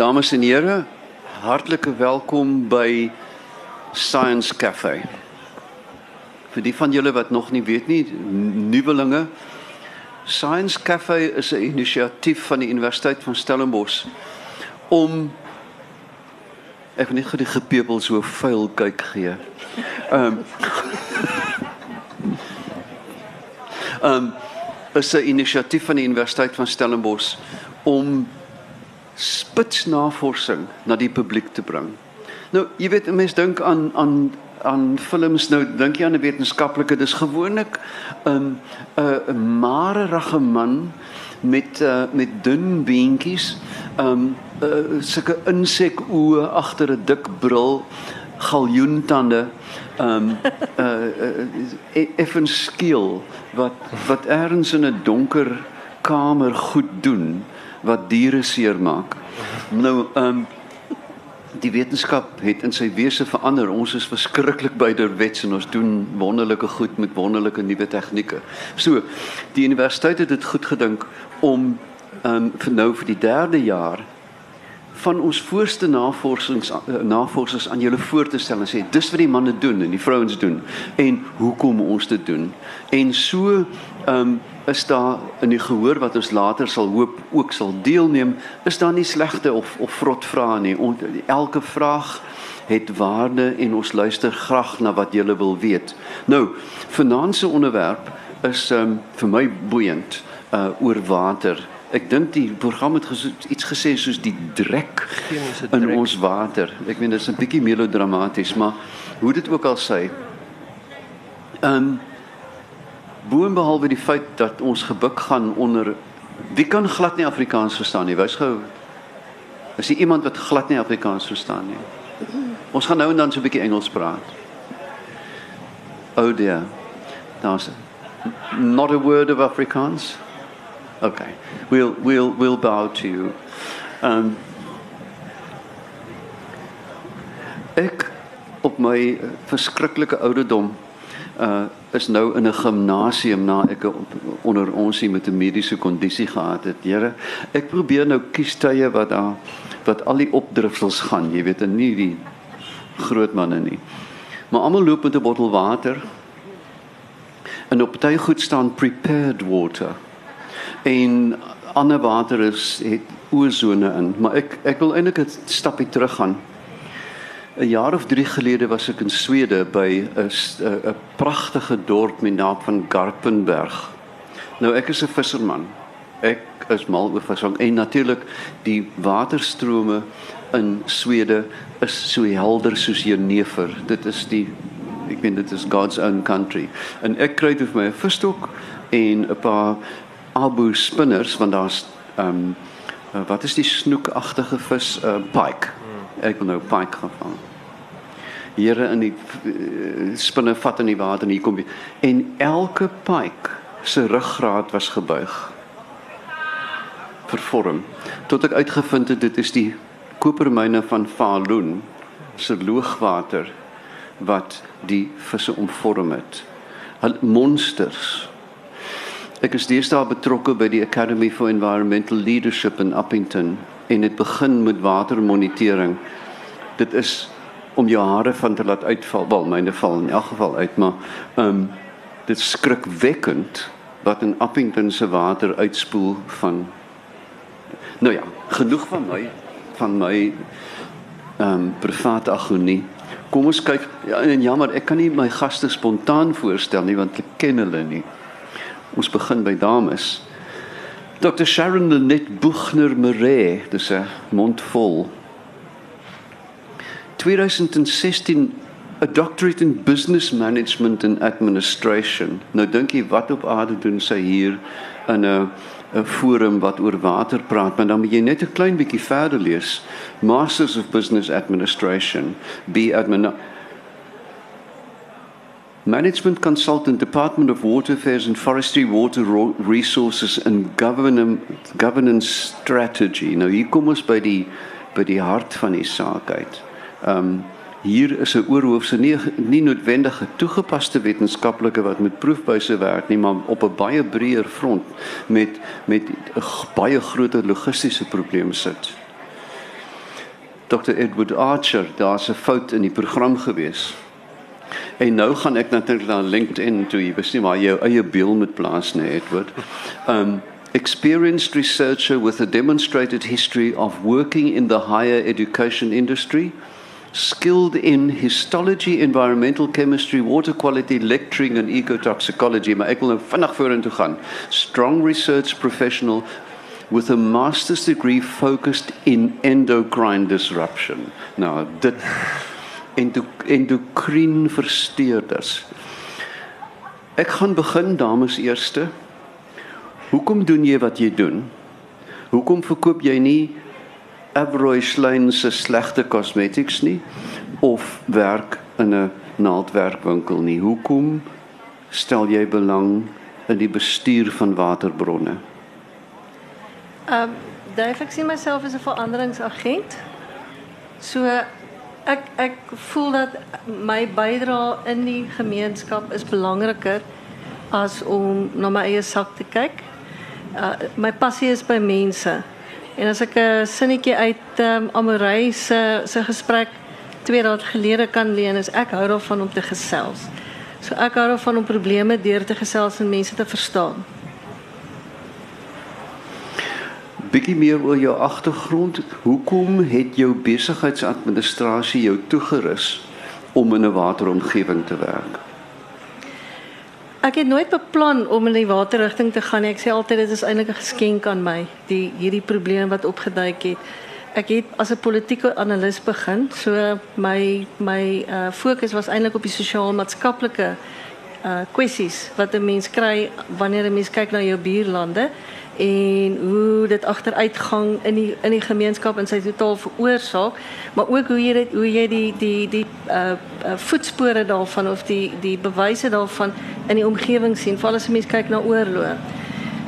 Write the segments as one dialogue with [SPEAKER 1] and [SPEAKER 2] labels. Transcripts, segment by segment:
[SPEAKER 1] Dames en here, hartlike welkom by Science Cafe. Vir die van julle wat nog nie weet nie, nuwelinge, Science Cafe is 'n inisiatief van die Universiteit van Stellenbosch om ek wil net gou die gepeupel so vuil kyk gee. Ehm um, ehm um, is 'n inisiatief van die Universiteit van Stellenbosch om spitsnavorsing na die publiek te bring. Nou, jy weet mense dink aan aan aan films nou dink jy aan 'n wetenskaplike dis gewoonlik 'n um, 'n marerige man met uh, met dun beentjies, um uh, sulke insek oë agter 'n dik bril, galjoentande, um uh, uh effen skiel wat wat ergens in 'n donker kamer goed doen wat diere seermaak. Nou ehm um, die wetenskap het in sy wese verander. Ons is verskriklik byderwets en ons doen wonderlike goed met wonderlike nuwe tegnieke. So, die universiteit het dit goed gedink om ehm um, vir nou vir die derde jaar van ons voorste navorsings eh, navorsers aan julle voor te stel en sê dis wat die manne doen en die vrouens doen en hoekom ons dit doen. En so ehm um, is daar in die gehoor wat ons later sal hoop ook sal deelneem, is daar nie slegte of of vrot vrae nie. On, elke vraag het waarde en ons luister graag na wat jy wil weet. Nou, vanaand se onderwerp is um, vir my boeiend uh oor water. Ek dink die program het ges iets gesê soos die drek in drek. ons water. Ek meen dit is 'n bietjie melodramaties, maar hoe dit ook al sê. Ehm um, boonbehalwe die feit dat ons gebuk gaan onder wie kan glad nie Afrikaans verstaan nie. Wys gou is jy iemand wat glad nie Afrikaans verstaan nie. Ons gaan nou en dan so 'n bietjie Engels praat. Oh dear. Daar's not a word of Afrikaans. Okay. We'll we'll we'll bow to you. Um ek op my verskriklike ouderdom uh is nou in 'n gimnasium na ek onder ons hier met 'n mediese kondisie gehad het. Here, ek probeer nou kies tye wat daar wat al die opdrifsels gaan, jy weet, en nie die groot manne nie. Maar almal loop met 'n bottel water. En op party goed staan prepared water. En ander water is het ozone in, maar ek ek wil eintlik 'n stapie terug gaan. 'n jaar of 3 gelede was ek in Swede by 'n 'n pragtige dorp met naam van Garpenberg. Nou ek is 'n visserman. Ek is mal oor visvang en natuurlik die waterstrome in Swede is so helder soos Jenever. Dit is die ek meen dit is God's own country. En ek kry dit vir my 'n visstok en 'n paar abu spinners want daar's ehm um, wat is die snoekagtige vis uh, pike. Ek wil nou pike gaan vang. Here in die uh, spinne vat in die water en hier kom jy en elke pike se ruggraat was gebuig vervorm tot ek uitgevind het dit is die kopermyne van Falun se loogwater wat die visse omvorm het. Hulle monsters. Ek is deesdae betrokke by die Academy for Environmental Leadership in Uppington en dit begin met watermonitering. Dit is om jou hare van te laat uitval. Wel, myne val in elk geval uit, maar ehm um, dit skrikwekkend wat in Appington se water uitspoel van Nou ja, genoeg van my van my ehm um, private agonie. Kom ons kyk ja, en jammer, ek kan nie my gaste spontaan voorstel nie want ek ken hulle nie. Ons begin by dames. Dr. Sharon Lenet Buchner Murray, dis 'n mond vol 2016 'n doctorate in business management and administration. Nou dink jy wat op aarde doen sy hier in 'n 'n forum wat oor water praat, maar dan moet jy net 'n klein bietjie verder lees. Masters of Business Administration, B admin Management Consultant Department of Water Affairs and Forestry Water Resources and Governance Strategy. Nou hier kom ons by die by die hart van die saak uit. Ehm um, hier is 'n oorhoofse nie nie noodwendige toegepaste wetenskaplike wat met proefbuise werk nie, maar op 'n baie breër front met met 'n baie groter logistiese probleem sit. Dr Edward Archer, daar's 'n fout in die program gewees. En nou gaan ek natuurlik na LinkedIn toe, jy nie waar jou eie beeld moet plaas nie, Edward. Um experienced researcher with a demonstrated history of working in the higher education industry, skilled in histology, environmental chemistry, water quality, lecturing and ecotoxicology, maar ek wil nou vinnig vorentoe gaan. Strong research professional with a master's degree focused in endocrine disruption. Nou, dit endo, endocrine versteurders. Ek gaan begin dames eerste. Hoekom doen jy wat jy doen? Hoekom verkoop jy nie Averroy Schlein se slegte cosmetics nie of werk in 'n naaldwerkwinkel nie? Hoekom stel jy belang in die bestuur van waterbronne?
[SPEAKER 2] Ehm um, Dave, ek sien myself as 'n veranderingsagent. So ek ek voel dat my bydrae in die gemeenskap is belangriker as om na my eie sak te kyk. Uh, my passie is by mense. En as ek 'n sinnetjie uit um, Amorey se se gesprek twee dae gelede kan leen, is ek hou daarvan om te gesels. So ek hou daarvan om probleme deur te gesels en mense te verstaan.
[SPEAKER 1] Bietjie meer oor jou agtergrond. Hoekom het jou besigheidsadministrasie jou toegerus om in 'n wateromgewing te werk?
[SPEAKER 2] Ek het nooit beplan om in die waterrigting te gaan nie. Ek sê altyd dit is eintlik 'n geskenk aan my, die hierdie probleem wat opgeduik het. Ek het as 'n politieke analis begin. So my my uh fokus was eintlik op die sosiaal-maatskaplike uh kwessies wat 'n mens kry wanneer 'n mens kyk na jou buurlande en hoe dit agteruitgang in die in die gemeenskap in sy totaal veroorsaak, maar ook hoe jy dit hoe jy die die die uh, uh voetspore daarvan of die die bewyse daarvan in die omgewing sien, veral as jy mens kyk na oorloë.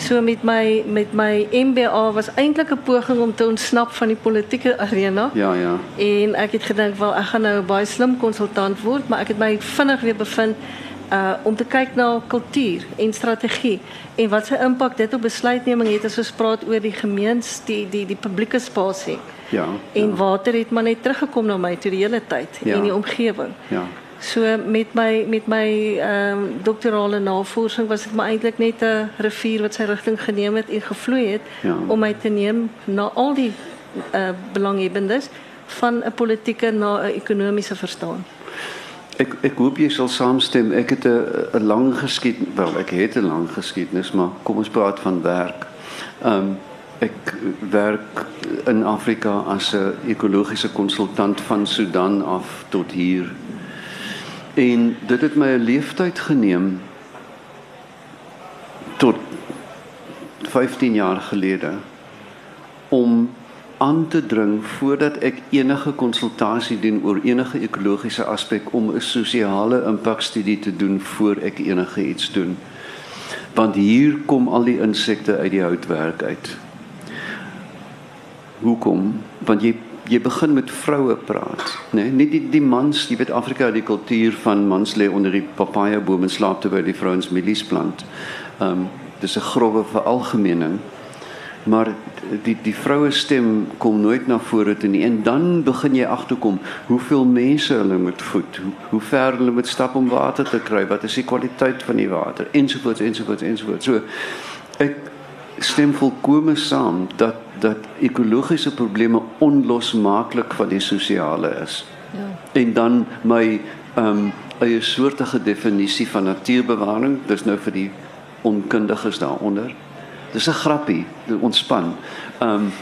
[SPEAKER 2] So met my met my MBA was eintlik 'n poging om te ontsnap van die politieke arena.
[SPEAKER 1] Ja, ja.
[SPEAKER 2] En ek het gedink wel ek gaan nou 'n baie slim konsultant word, maar ek het my vinnig weer bevind uh om te kyk na kultuur en strategie en wat se impak dit op besluitneming het as ons praat oor die gemeens die die die publieke spasie.
[SPEAKER 1] Ja.
[SPEAKER 2] En
[SPEAKER 1] ja.
[SPEAKER 2] water het maar net teruggekom na my toe die hele tyd ja. in die omgewing.
[SPEAKER 1] Ja.
[SPEAKER 2] So met my met my ehm um, doktorale navorsing was dit maar eintlik net 'n rivier wat sy rigting geneem het en gevloei het ja. om my te neem na al die uh belanghebbendes van 'n politieke na 'n ekonomiese verstaan.
[SPEAKER 1] Ek ek hoop jy sal saamstem. Ek het 'n 'n lang geskiedenis, wel ek het 'n lang geskiedenis, maar kom ons praat van werk. Um, ek werk in Afrika as 'n ekologiese konsultant van Sudan af tot hier. En dit het my 'n leeftyd geneem tot 15 jaar gelede om aan te dring voordat ek enige konsultasie doen oor enige ekologiese aspek om 'n sosiale impakstudie te doen voor ek enige iets doen. Want hier kom al die insekte uit die houtwerk uit. Hoekom? Want jy jy begin met vroue praat, né? Nee? Nie die die mans, jy weet Afrika het die kultuur van mans lê onder die papaja boom en slaap terwyl die vrouens mielies plant. Ehm um, dis 'n grove veralgemening maar die die vroue stem kom nooit na vore toe nie. En dan begin jy agterkom hoeveel mense hulle moet voed hoe, hoe ver hulle moet stap om water te kry wat is die kwaliteit van die water ensovoorts ensovoorts ensovoorts so ek stem volkome saam dat dat ekologiese probleme onlosmaaklik van die sosiale is. Ja. En dan my ehm um, eie soortige definisie van natuurbewaring dis nou vir die onkundiges daaronder Dis 'n grappie, ontspan. Ehm um,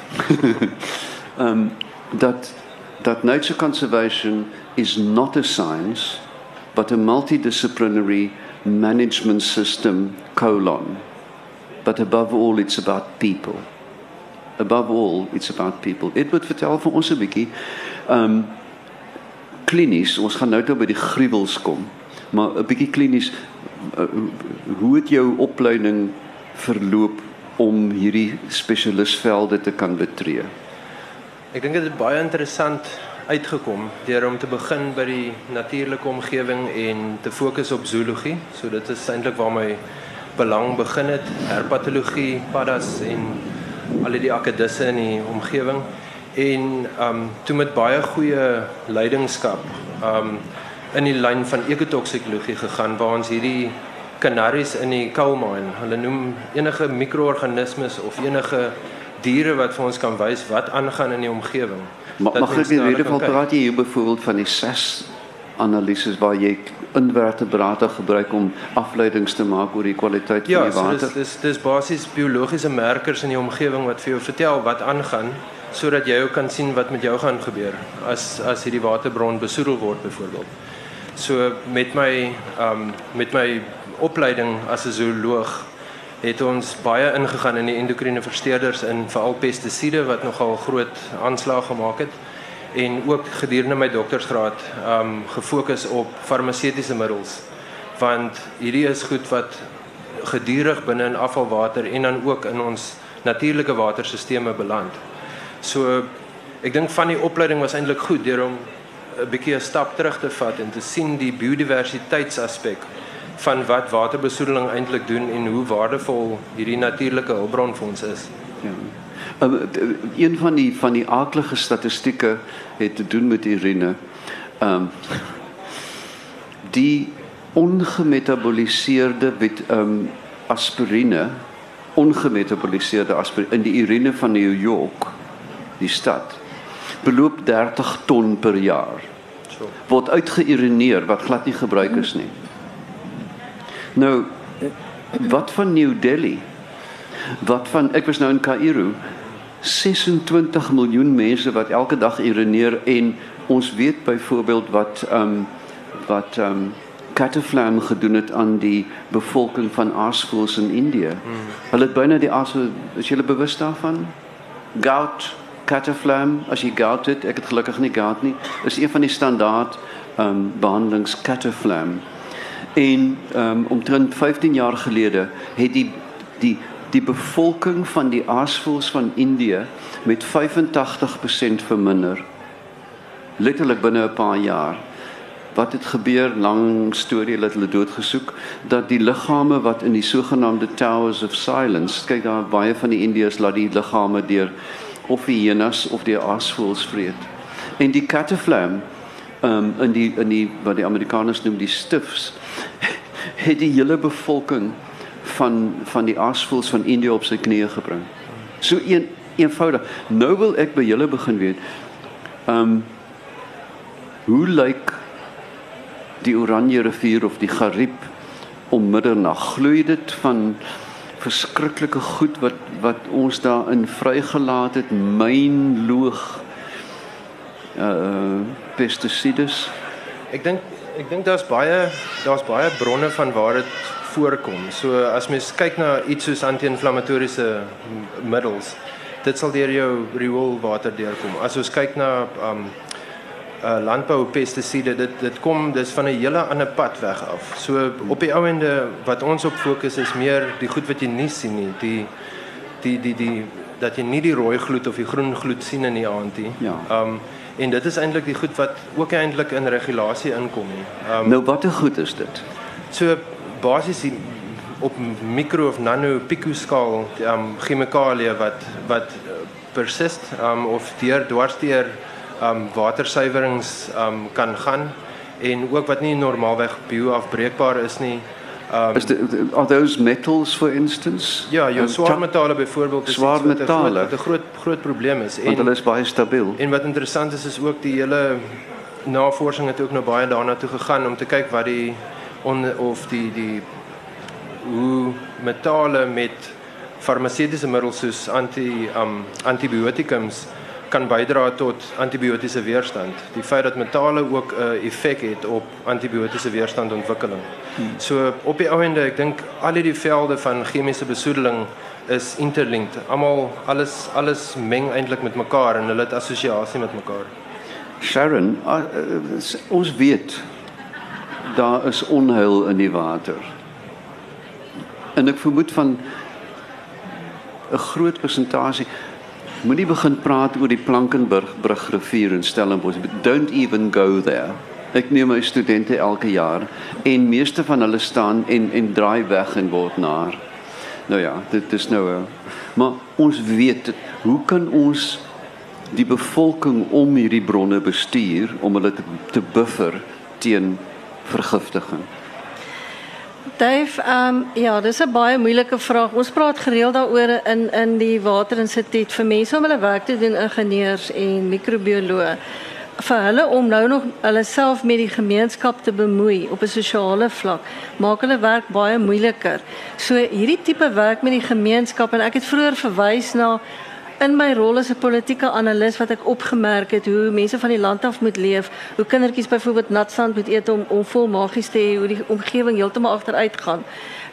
[SPEAKER 1] um, dat that nature conservation is not a science but a multidisciplinary management system colon. But above all it's about people. Above all it's about people. Edward vertel vir ons 'n bietjie ehm um, klinies, ons gaan nou toe by die gruwels kom. Maar 'n bietjie klinies uh, hoe het jou opleiding verloop om hierdie spesialisvelde te kan betree?
[SPEAKER 3] Ek dink dit het baie interessant uitgekom deur om te begin by die natuurlike omgewing en te fokus op zoologie. So dit is eintlik waar my belang begin het, herpatologie, paddas en al die akedisse in die omgewing. en um toe met baie goeie leidingskap um in die lyn van ekotoksikologie gegaan waar ons hierdie kanaries in die coal mine. Hulle noem enige mikroorganismes of enige diere wat vir ons kan wys wat aangaan in die omgewing.
[SPEAKER 1] Ma, mag ek in ieder geval praat jy hier byvoorbeeld van die ses analises waar jy invertebrate gebruik om afleidings te maak oor die kwaliteit
[SPEAKER 3] ja,
[SPEAKER 1] van die water.
[SPEAKER 3] Ja, so dis dis dis basies biologiese merkers in die omgewing wat vir jou vertel wat aangaan sodat jy ook kan sien wat met jou gaan gebeur as as hierdie waterbron besoedel word byvoorbeeld. So met my um met my opleiding as 'n zooloog het ons baie ingegaan in die endokrine versteurders in veral pestisiede wat nogal groot aanslag gemaak het en ook gedurende my doktorsgraad um gefokus op farmaseutiese middels want hierdie is goed wat gedurig binne in afvalwater en dan ook in ons natuurlike waterstelsels beland. So ek dink van die opleiding was eintlik goed deur om 'n bietjie 'n stap terug te vat en te sien die biodiversiteitsaspek van wat waterbesoedeling eintlik doen en hoe waardevol hierdie natuurlike hulpbron vir ons is.
[SPEAKER 1] Ja. Um, een van die van die aardige statistieke het te doen met urine. Ehm um, die ongemetaboliseerde wit ehm um, aspirine, ongemetaboliseerde aspirine in die urine van New York, die stad, beloop 30 ton per jaar. Word uitgeurineer wat glad nie gebruik is nie. Nou wat van New Delhi? Wat van ek was nou in Kaïro 26 miljoen mense wat elke dag urineer en ons weet byvoorbeeld wat um, wat um, gedoen het aan die bevolking van aasvoëls in Indië. Hmm. Hulle het byna die aas is jy bewus daarvan? Gout, Cataflam, as jy gout het, ek het gelukkig nie gout nie, is een van die standaard um, behandelings Cataflam. En ehm um, omtrent 15 jaar gelede het die die die bevolking van die aasvoëls van Indië met 85% verminder. Letterlik binne 'n paar jaar. Wat het gebeur? Lang storie dat hulle doodgesoek dat die liggame wat in die sogenaamde Towers of Silence, kyk daar baie van die Indiërs laat die liggame deur of hyenas of die aasvoëls vreet. En die cataflam ehm um, in die in die wat die Amerikaners noem die stiffs het die hele bevolking van van die aasvoëls van Indië op sy knieë gebring. So een eenvoudig. Nou wil ek by julle begin weet. Ehm um, hoe lyk die Oranje rivier of die Gariep om middernag? Gloei dit van verskriklike goed wat wat ons daarin vrygelaat het, mynloog uh pestisides.
[SPEAKER 3] Ek dink ek dink daar's baie daar's baie bronne van waar dit voorkom. So as mens kyk na iets soos anti-inflammatoriese middels, dit sal deur jou rioolwater deurkom. As ons kyk na um uh landbou pestisiede, dit dit kom dis van 'n hele ander pad weg af. So op die ouende wat ons op fokus is meer die goed wat jy nie sien nie, die die die die dat jy nie die rooi gloed of die groen gloed sien in die aand nie.
[SPEAKER 1] Ja.
[SPEAKER 3] Um en dit is eintlik die goed wat ook eintlik in regulasie inkom nie.
[SPEAKER 1] Um Nou watter goed is dit?
[SPEAKER 3] So basies op mikro of nano picoskaal um chemikalieë wat wat uh, persist um of deur dwarsdeur um watersuiwerings um kan gaan en ook wat nie normaalweg bioafbreekbaar is nie.
[SPEAKER 1] Um is the, are those metals for instance?
[SPEAKER 3] Ja, jou um, swaar metale byvoorbeeld
[SPEAKER 1] is swaar
[SPEAKER 3] wat 'n groot groot probleem is
[SPEAKER 1] en hulle is baie stabiel.
[SPEAKER 3] En wat interessant is is ook die hele navorsing het ook nou baie daarna toe gegaan om te kyk wat die on, of die die hoe metale met farmaseutiese middels soos anti um antibiotikums kan bydra tot antibiotiese weerstand. Die feit dat metale ook 'n uh, effek het op antibiotiese weerstandontwikkeling. Hmm. So op die ou ende, ek dink al hierdie velde van chemiese besoedeling is interlinked. Almal alles alles meng eintlik met mekaar en hulle het assosiasie met mekaar.
[SPEAKER 1] Sharon, uh, uh, ons weet daar is onheil in die water. En ek vermoed van 'n groot persentasie moenie begin praat oor die Plankenburg brug rivier in Stellenbosch. Don't even go there. Ek neem my studente elke jaar en meeste van hulle staan en en draai weg en word naar. Nou ja, dit is nou 'n maar ons weet. Hoe kan ons die bevolking om hierdie bronne bestuur om hulle te, te buffer teen vergiftiging?
[SPEAKER 2] Dave, um, ja, dis 'n baie moeilike vraag. Ons praat gereeld daaroor in in die waterinstituut vir mense om hulle werk te doen, ingenieurs en microbioloë vir hulle om nou nog self met die gemeenskap te bemoei op 'n sosiale vlak, maak hulle werk baie moeiliker. So hierdie tipe werk met die gemeenskap en ek het vroeër verwys na in my rol as 'n politieke analis wat ek opgemerk het hoe mense van die land af moet leef, hoe kindertjies byvoorbeeld natsand moet eet om om vol magies te hê, hoe die omgewing heeltemal agteruit gaan.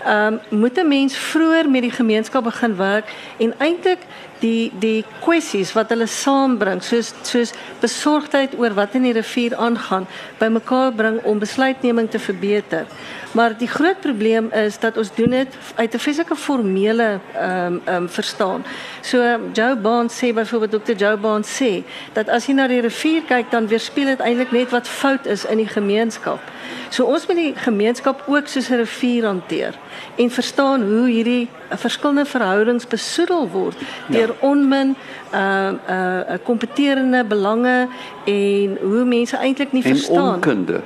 [SPEAKER 2] Ehm um, moet 'n mens vroeër met die gemeenskap begin werk en eintlik die die kwessies wat hulle saambring soos soos besorgdheid oor wat in die rivier aangaan bymekaar bring om besluitneming te verbeter. Maar die groot probleem is dat ons doen dit uit 'n fisieke formele ehm um, ehm um, verstaan. So Joe Barnes sê byvoorbeeld Dr. Joe Barnes sê dat as jy na die rivier kyk dan weerspieël dit eintlik net wat fout is in die gemeenskap. So ons moet die gemeenskap ook soos 'n rivier hanteer en verstaan hoe hierdie verskillende verhoudings besoedel word deur ja. onmin uh uh kompeterende belange en hoe mense eintlik nie
[SPEAKER 1] en
[SPEAKER 2] verstaan.
[SPEAKER 1] Onkunde.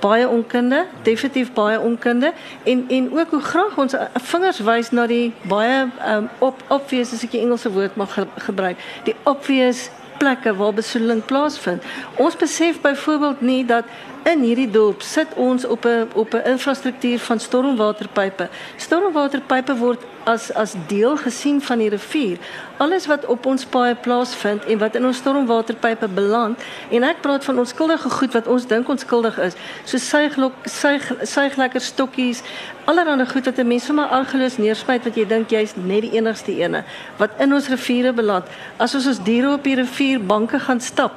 [SPEAKER 2] Baie onkunde, definitief baie onkunde en en ook hoe graag ons vingers wys na die baie um op obvious as ek die Engelse woord mag ge gebruik. Die obvious plekke waar besoedeling plaasvind. Ons besef byvoorbeeld nie dat in hierdie dorp sit ons op 'n op 'n infrastruktuur van stormwaterpype. Stormwaterpype word as as deel gesien van die rivier. Alles wat op ons paaie plaasvind en wat in ons stormwaterpype beland en ek praat van onskuldige goed wat ons dink onskuldig is, so suiglok suig suiglekker stokkies, allerlei goed wat 'n mens sommer argeloos neerspuit wat jy dink jy's net die enigste ene wat in ons riviere beland. As ons ons diere op die rivier banke gaan stap,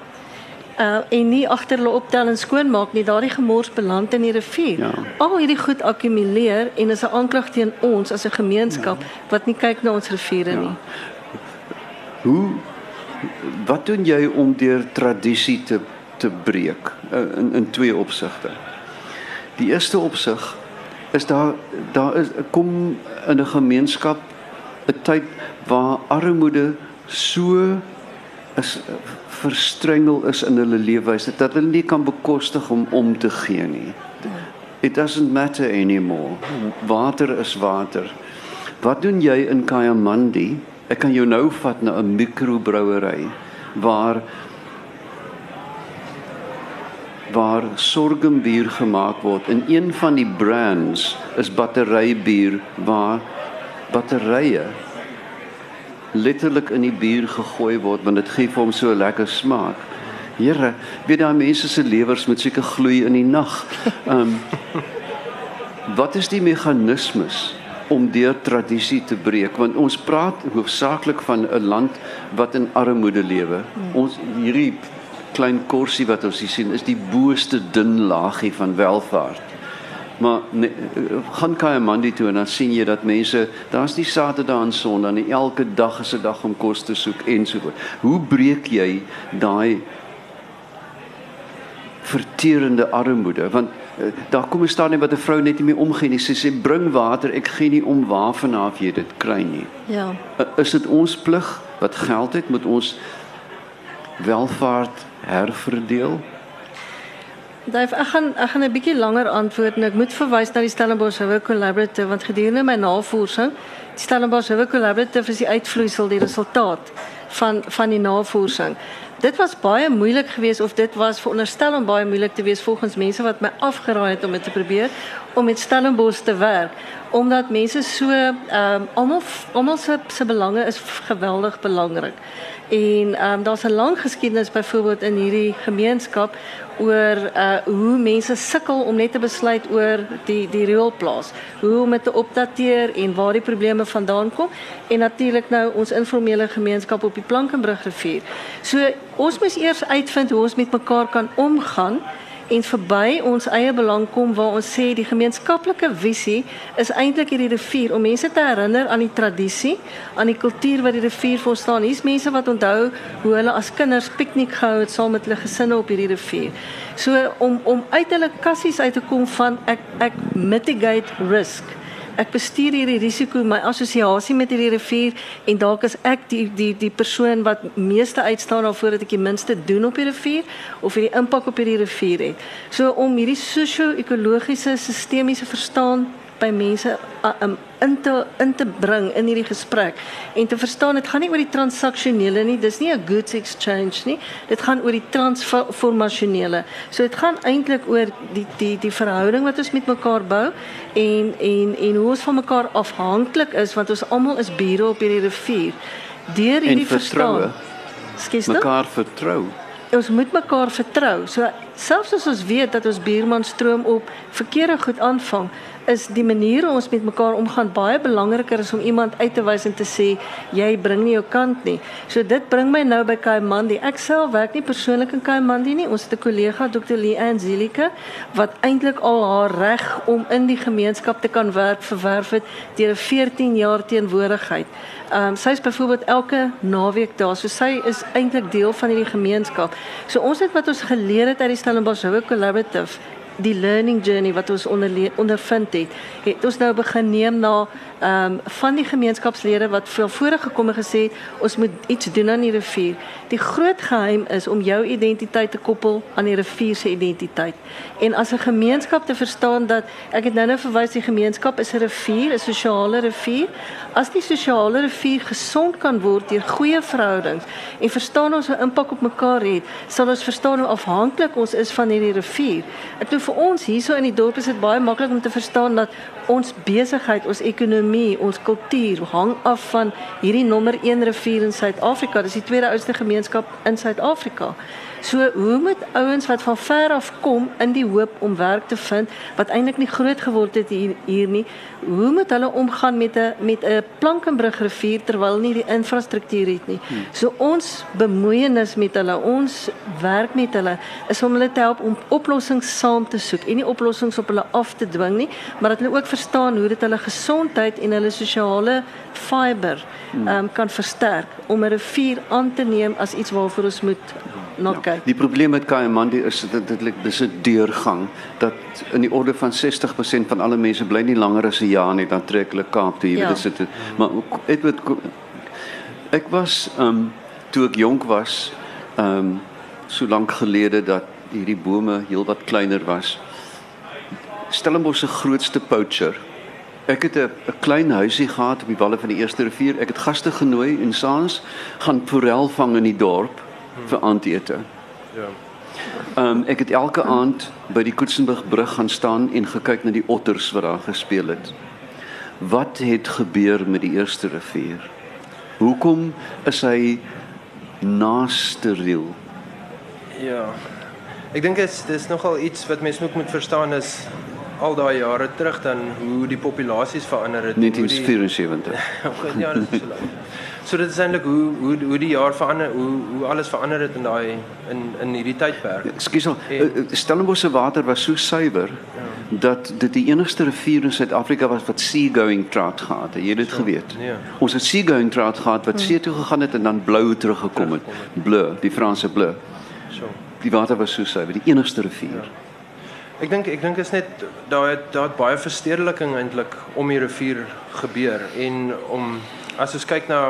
[SPEAKER 2] uh, en nie agter hulle optel en skoonmaak nie, daardie gemors beland in die rivier. Ja. Al hierdie goed akkumuleer en is 'n aanklag teen ons as 'n gemeenskap ja. wat nie kyk na ons riviere ja. nie.
[SPEAKER 1] Hoe wat doen jy om deur tradisie te te breek uh, in in twee opsigte? Die eerste opsig is daar daar is kom in 'n gemeenskap 'n tyd waar armoede so is verstrengel is in hulle leefwyse dat hulle nie kan bekostig om om te gee nie. It doesn't matter anymore. Water is water. Wat doen jy in Kayamandi? Ek kan jou nou vat na 'n mikrobrouery waar waar sorgembier gemaak word. En een van die brands is batterybier waar batterye letterlik in die bier gegooi word want dit gee vir hom so 'n lekker smaak. Here, weet daai mense se lewers moet seker gloei in die nag. Ehm um, Wat is die meganismes om deur tradisie te breek want ons praat hoofsaaklik van 'n land wat in armoede lewe. Ons hierdie klein korsie wat ons hier sien is die boeste dun laagie van welvaart. Maar nee, gaan Kayamandi toe en dan sien jy dat mense, daar's nie Saterdag en Sondag nie, elke dag is 'n dag om kos te soek en so voort. Hoe breek jy daai verterende armoede? Want uh, daar kom 'n stadium wat 'n vrou net nie meer omgee nie. Sy sê bring water, ek gee nie om waarvan af jy dit kry nie.
[SPEAKER 2] Ja.
[SPEAKER 1] Uh, is dit ons plig wat geld het moet ons welvaart herverdeel?
[SPEAKER 2] Dave, ek gaan ek gaan 'n bietjie langer antwoord en ek moet verwys na die Stellenbosch River Collaborative want gedurende my navorsing, die Stellenbosch River Collaborative is die uitvloeisel die resultaat van van die navorsing. Dit was baie moeilik geweest of dit was veronderstel om baie moeilik te wees volgens mense wat my afgeraai het om dit te probeer om met Stellenbosch te werk omdat mense so ehm um, almal almal se se belange is geweldig belangrik. En ehm um, daar's 'n lang geskiedenis byvoorbeeld in hierdie gemeenskap oor uh hoe mense sukkel om net te besluit oor die die rioolplaas. Hoe om dit te opdateer en waar die probleme vandaan kom en natuurlik nou ons informele gemeenskap op die Plankenbrug rivier. So ons moet eers uitvind hoe ons met mekaar kan omgaan en verby ons eie belang kom waar ons sê die gemeenskaplike visie is eintlik hierdie rivier om mense te herinner aan die tradisie, aan die kultuur wat die rivier vir staan. Hier's mense wat onthou hoe hulle as kinders piknik gehou het saam met hulle gesinne op hierdie rivier. So om om uit hulle kassies uit te kom van ek ek mitigate risk Ek bestuur hierdie risiko, my assosiasie met hierdie rivier en dalk is ek die die die persoon wat meeste uitstaan daarvoor dat ek die minste doen op die rivier of hierdie impak op hierdie rivier het. So om hierdie sosio-ekologiese sistemiese verstaan by mense uh, um, in te in te bring in hierdie gesprek en te verstaan dit gaan nie oor die transaksionele nie dis nie 'n goods exchange nie dit gaan oor die transformasionele so dit gaan eintlik oor die die die verhouding wat ons met mekaar bou en en en hoe ons van mekaar afhanklik is want ons almal is bure op hierdie rivier. Deur hierdie verstaan
[SPEAKER 1] skies mekaar vertrou
[SPEAKER 2] ons moet mekaar vertrou so selfs as ons weet dat ons buurman stroom op verkeerde goed aanvang is die manier hoe ons met mekaar omgaan baie belangriker as om iemand uit te wys en te sê jy bring nie jou kant nie. So dit bring my nou by Kaimandi. Ek self werk nie persoonlik in Kaimandi nie. Ons het 'n kollega Dr. Lee Anzelike wat eintlik al haar reg om in die gemeenskap te kan werk verwerf het deur 'n 14 jaar teenwoordigheid. Ehm um, sy is byvoorbeeld elke naweek daar. So sy is eintlik deel van hierdie gemeenskap. So ons het wat ons geleer het uit die Stellenbosch Howe Collaborative die learning journey wat ons onder ondervind het, het ons nou begin neem na ehm um, van die gemeenskapslede wat veel vore gekom en gesê ons moet iets doen aan die rivier. Die groot geheim is om jou identiteit te koppel aan die rivier se identiteit. En as 'n gemeenskap te verstaan dat ek het nou-nou verwys die gemeenskap is 'n rivier, 'n sosiale rivier. As die sosiale rivier gesond kan word deur goeie verhoudings en verstaan ons 'n impak op mekaar het, sal ons verstaan hoe afhanklik ons is van hierdie rivier. Ek dink vir ons hierso in die dorp is dit baie maklik om te verstaan dat ons besigheid, ons ekonomie, ons kultuur hang af van hierdie nommer 1 rivier in Suid-Afrika. Dis die tweede oudste gemeenskap in Suid-Afrika. So hoe moet ouens wat van ver af kom in die hoop om werk te vind wat eintlik nie groot geword het hier hier nie, hoe moet hulle omgaan met 'n met 'n Plankenbrug rivier terwyl nie die infrastruktuur het nie. Hmm. So ons bemoeienis met hulle, ons werk met hulle is om hulle te help om oplossings saam te soek en nie oplossings op hulle af te dwing nie, maar dat hulle ook verstaan hoe dit hulle gesondheid en hulle sosiale fiber hmm. um, kan versterk om 'n rivier aan te neem as iets waarvoor ons moet na ja, kyk.
[SPEAKER 1] Die probleem met Kaimandi is dat dis 'n deurgang dat in die orde van 60% van alle mense bly nie langer as 'n jaar nie, dan trek hulle Kaap toe, jy weet dit. Maar Edward ek was um, toe ek jonk was, um, so lank gelede dat hierdie bome heelwat kleiner was. Stellenbosch se grootste poacher. Ek het 'n klein huisie gehad op die walle van die eerste rivier. Ek het gaste genooi en saans gaan forel vang in die dorp vir aandete. Ja. Um, ek het elke aand by die Koetsenburg brug gaan staan en gekyk na die otters wat daar gespeel het. Wat het gebeur met die eerste rivier? Hoekom is hy nasteriel?
[SPEAKER 3] Ja. Ek dink dit is dis nogal iets wat mense ook moet verstaan is al daai jare terug dan hoe die populasies verander het
[SPEAKER 1] 1974.
[SPEAKER 3] ja, dit is so lank. So dit is eintlik hoe hoe hoe die jaar verander, hoe hoe alles verander het in daai in in hierdie tydperk.
[SPEAKER 1] Ekskuus, eh, eh, Stellenbosch se water was so suiwer ja. dat dit die enigste rivier in Suid-Afrika was wat sea-going trout gehad het. Jy het dit so, geweet. Ja. Ons het sea-going trout gehad wat hmm. see toe gegaan het en dan blou teruggekom het. Bleu, die Franse bleu. So. Die water was so suiwer, die enigste rivier. Ja.
[SPEAKER 3] Ek dink ek dink is net daar het daar het baie verstedeliking eintlik om die rivier gebeur en om as ons kyk na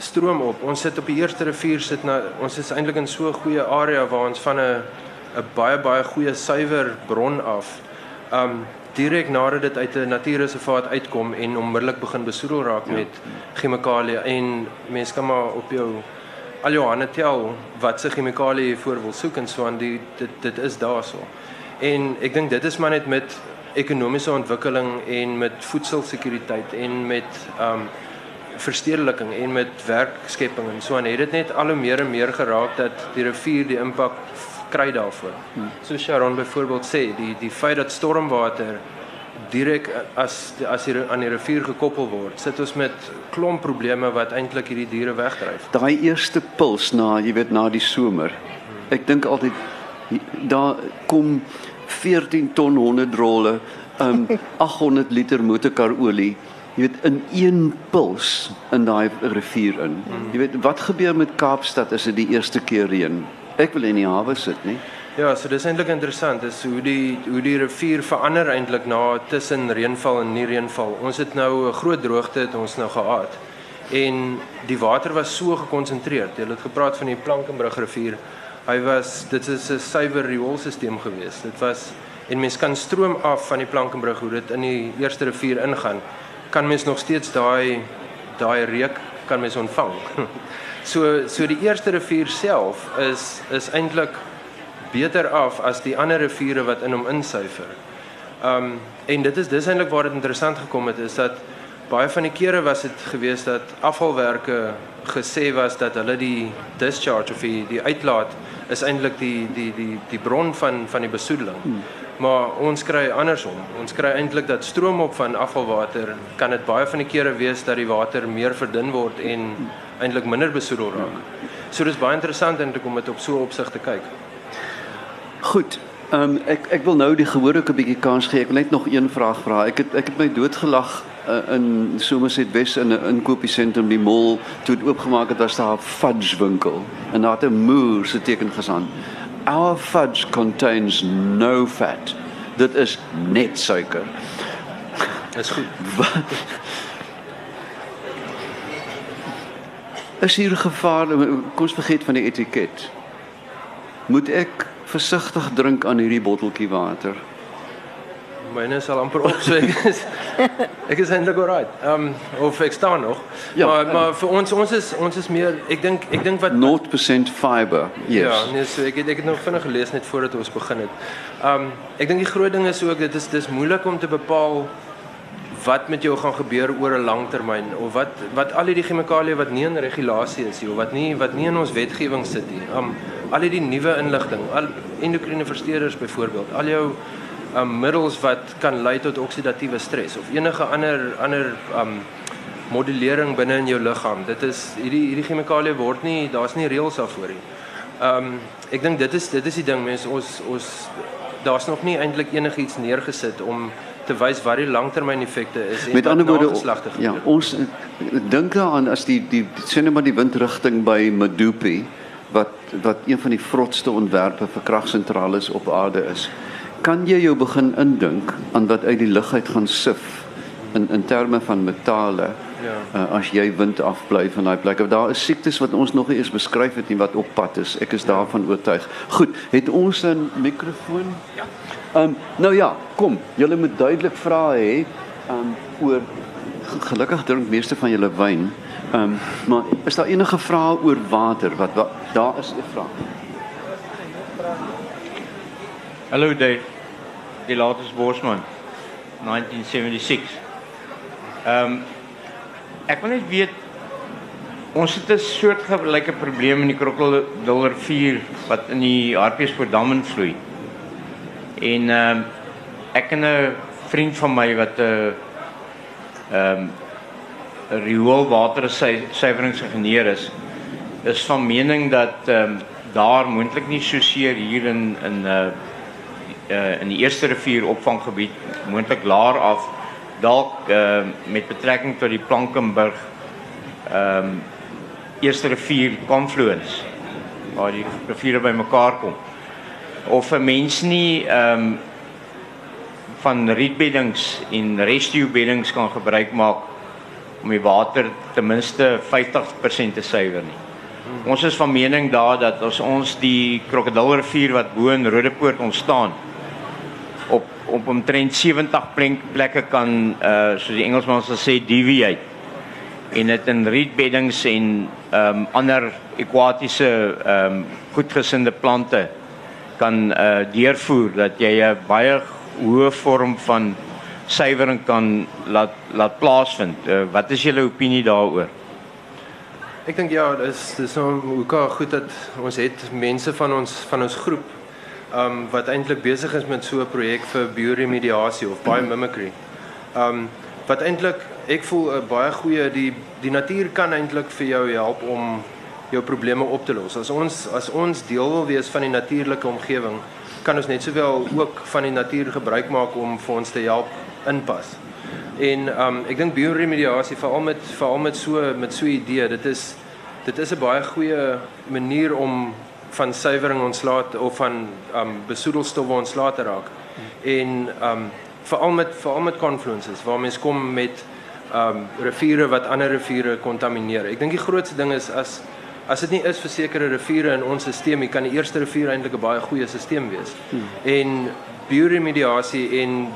[SPEAKER 3] stroom op. Ons sit op die eerste rivier sit na ons is eintlik in so 'n goeie area waar ons van 'n 'n baie baie goeie suiwer bron af. Um direk nadat dit uit 'n natuurreservaat uitkom en onmiddellik begin besoedel raak ja. met chemikalieë en mense kan maar op jou al jou hande tel wat se chemikalieë jy voor wil soek en so aan die dit dit is daarso. En ek dink dit is maar net met ekonomiese ontwikkeling en met voedselsekuriteit en met um verstedeliking en met werkskepping en so aan het dit net al hoe meer en meer geraak dat die rivier die impak kry daarvoor. Hmm. So Sharon byvoorbeeld sê die die feit dat stormwater direk as as hier aan die rivier gekoppel word, sit ons met klomp probleme wat eintlik hierdie diere wegdryf.
[SPEAKER 1] Daai eerste puls na, jy weet, na die somer. Ek dink altyd daar kom 14 ton 100 rolle, um 800 liter motorkarolie jy weet in een puls in daai rivier in. Jy weet wat gebeur met Kaapstad as dit die eerste keer reën? Ek wil in die hawe sit, nie?
[SPEAKER 3] Ja, so dis eintlik interessant is hoe die hoe die rivier verander eintlik na tussen reënval en nie reënval. Ons het nou 'n groot droogte het ons nou gehad. En die water was so gekonsentreer. Jy het gepraat van die Plankenbrug rivier. Hy was dit is 'n suiwer rioolstelsel geweest. Dit was en mens kan stroom af van die Plankenbrug hoe dit in die eerste rivier ingaan. Kan mens nog steeds daai daai reuk kan mens ontvang. so so die eerste rivier self is is eintlik beter af as die ander riviere wat in hom insuiver. Um en dit is dis eintlik waar dit interessant gekom het is dat baie van die kere was dit gewees dat afvalwerke gesê was dat hulle die discharge of die, die uitlaat is eintlik die die die die bron van van die besoedeling. Maar ons kry andersom. Ons kry eintlik dat stroom op van afvalwater kan dit baie van die kere wees dat die water meer verdun word en eintlik minder besoedel raak. So dis baie interessant eintlik om dit op so opsig te kyk.
[SPEAKER 1] Goed. Ehm um, ek ek wil nou die gehoor ook 'n bietjie kans gee. Ek wil net nog een vraag vra. Ek het ek het my doodgelag uh, in Somerset West in 'n inkopiesentrum die mall toe dit oopgemaak het was daar 'n fudge winkel en daar het 'n moer se teken gesaan. Our fudge contains no fat. Dit is net suiker.
[SPEAKER 3] Dis goed.
[SPEAKER 1] Is hier gevaar kom ons vergeet van die etiket. Moet ek versigtig drink aan hierdie botteltjie water.
[SPEAKER 3] Myne sal amper op so ek is ek is eintlik alright. Ehm um, of ek staan nog. Ja, maar um, maar vir ons ons is ons is meer ek dink ek dink wat
[SPEAKER 1] 0% fiber. Yes.
[SPEAKER 3] Ja, nee, so ek het ek het nog vinnig gelees net voordat ons begin het. Ehm um, ek dink die groot ding is ook dit is dis moeilik om te bepaal wat met jou gaan gebeur oor 'n lang termyn of wat wat al hierdie chemikalieë wat nie in regulasie is nie of wat nie wat nie in ons wetgewing sit nie. Um al hierdie nuwe inligting, al endokrine versteurers byvoorbeeld, al jou um middels wat kan lei tot oksidatiewe stres of enige ander ander um modulering binne in jou liggaam. Dit is hierdie hierdie chemikalieë word nie daar's nie reëls daarvoor nie. Um ek dink dit is dit is die ding mense ons ons daar's nog nie eintlik enigiets neergesit om te wys wat die langtermyneffekte is
[SPEAKER 1] en met ander woorde ja ons dink daaraan as die die sien nou maar die windrigting by Medupi wat wat een van die vrotste ontwerpe vir kragsentrale op aarde is kan jy jou begin indink aan wat uit die lug uit gaan sif in in terme van metale ja. uh, as jy wind afbly van daai plekke? Daar is siektes wat ons nog nie eens beskryf het nie wat op pad is. Ek is daarvan oortuig. Goed het ons 'n mikrofoon? Ja. Ehm um, nou ja, kom, julle moet duidelik vra hê ehm um, oor gelukkig drink meeste van julle wyn. Ehm um, maar is daar enige vrae oor water wat, wat daar is 'n vraag.
[SPEAKER 4] Hallo Dave. Die laatste Bosman 1976. Ehm um, ek wil net weet ons het 'n soort gelyke probleem in die Krokodilrivier wat in die Hartbeespoort dam invloei. En ehm um, ek en 'n vriend van my wat uh, ehm um, 'n rioolwater suiweringsingenieur is, is van mening dat ehm um, daar moontlik nie so seer hier in in 'n uh, uh, in die eerste rivier opvanggebied moontlik laer af dalk uh, met betrekking tot die Plankenburg ehm um, eerste rivier confluence waar die riviere bymekaar kom of 'n mens nie ehm um, van rietbeddings en rescue beddings kan gebruik maak om die water ten minste 50% te suiwer nie. Ons is van mening daar dat as ons die Krokodilrivier wat bo in Rodepoort ontstaan op op omtrent 70 plekke kan uh soos die Engelsman sal sê deviate en dit in rietbeddings en ehm um, ander akwatiese ehm um, goedgesinde plante kan uh deurvoer dat jy 'n baie hoë vorm van suiwering kan laat laat plaasvind. Uh, wat is julle opinie daaroor?
[SPEAKER 3] Ek dink ja, dis dis nou ook goed dat ons het mense van ons van ons groep um wat eintlik besig is met so 'n projek vir bioremediasie of biomimicry. Um wat eintlik ek voel 'n baie goeie die die natuur kan eintlik vir jou help om jou probleme op te los. As ons as ons deel wil wees van die natuurlike omgewing, kan ons net sowel ook van die natuur gebruik maak om vir ons te help inpas. En um ek dink bioremediasie veral met veral met so met so 'n idee, dit is dit is 'n baie goeie manier om van suiwering ontslaat of van um besoedelstowwe ontslaat te raak. En um veral met veral met confluences waar mense kom met um riviere wat ander riviere kontamineer. Ek dink die grootste ding is as as dit nie is vir sekere riviere in ons stelsel, kan die eerste rivier eintlik 'n baie goeie stelsel wees. Hmm. En bioremediasie en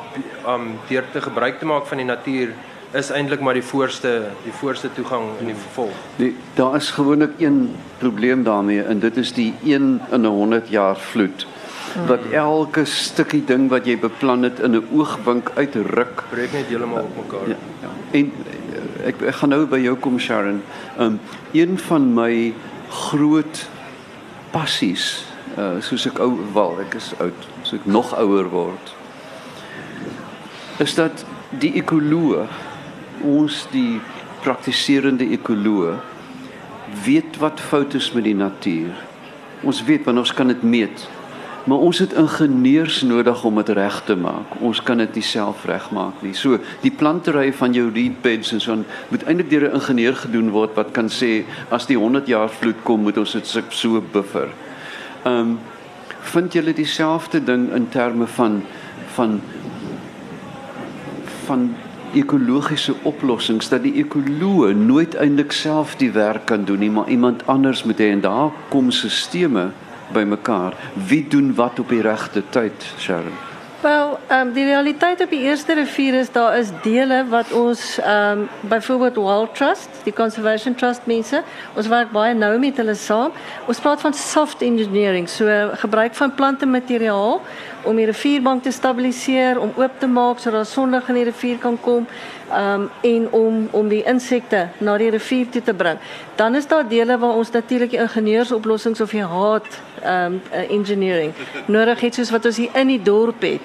[SPEAKER 3] um deur te gebruik te maak van die natuur is eintlik maar die voorste die voorste toegang in die vervolg.
[SPEAKER 1] Die, daar is gewoonlik een probleem daarmee en dit is die 1 in 'n 100 jaar vloed wat elke stukkie ding wat jy beplan het in 'n oogwink uitruk.
[SPEAKER 3] Breek net heeltemal op mekaar. Ja,
[SPEAKER 1] ja. En eh, ek, ek gaan nou by jou kom Sharon. Um een van my groot passies, uh soos ek ou wel, ek is oud, so ek nog ouer word. Is dat die ekoloog ons die praktiserende ekoloog weet wat fout is met die natuur. Ons weet want ons kan dit meet. Maar ons het ingenieurs nodig om dit reg te maak. Ons kan dit nie self regmaak nie. So die plantery van jou reed beds en so moet eintlik deur 'n ingenieur gedoen word wat kan sê as die 100 jaar vloed kom, moet ons dit so buffer. Ehm um, vind julle dieselfde ding in terme van van van ekologiese oplossings dat die ekoloog nooit eintlik self die werk kan doen nie, maar iemand anders moet hê en daar kom stelsels bymekaar. Wie doen wat op die regte tyd, Sharon?
[SPEAKER 2] Wel, um, die realiteit op die eerste rivier is daar is dele wat ons um, byvoorbeeld Wild Trust, die Conservation Trust mense, ons werk baie nou met hulle saam. Ons praat van soft engineering, so gebruik van plante materiaal om die rivierbank te stabiliseer, om oop te maak sodat sonlig in die rivier kan kom, ehm um, en om om die insekte na die rivier toe te bring. Dan is daar dele waar ons natuurlik ingenieursoplossings of jy haat ehm um, engineering nodig het soos wat ons hier in die dorp het.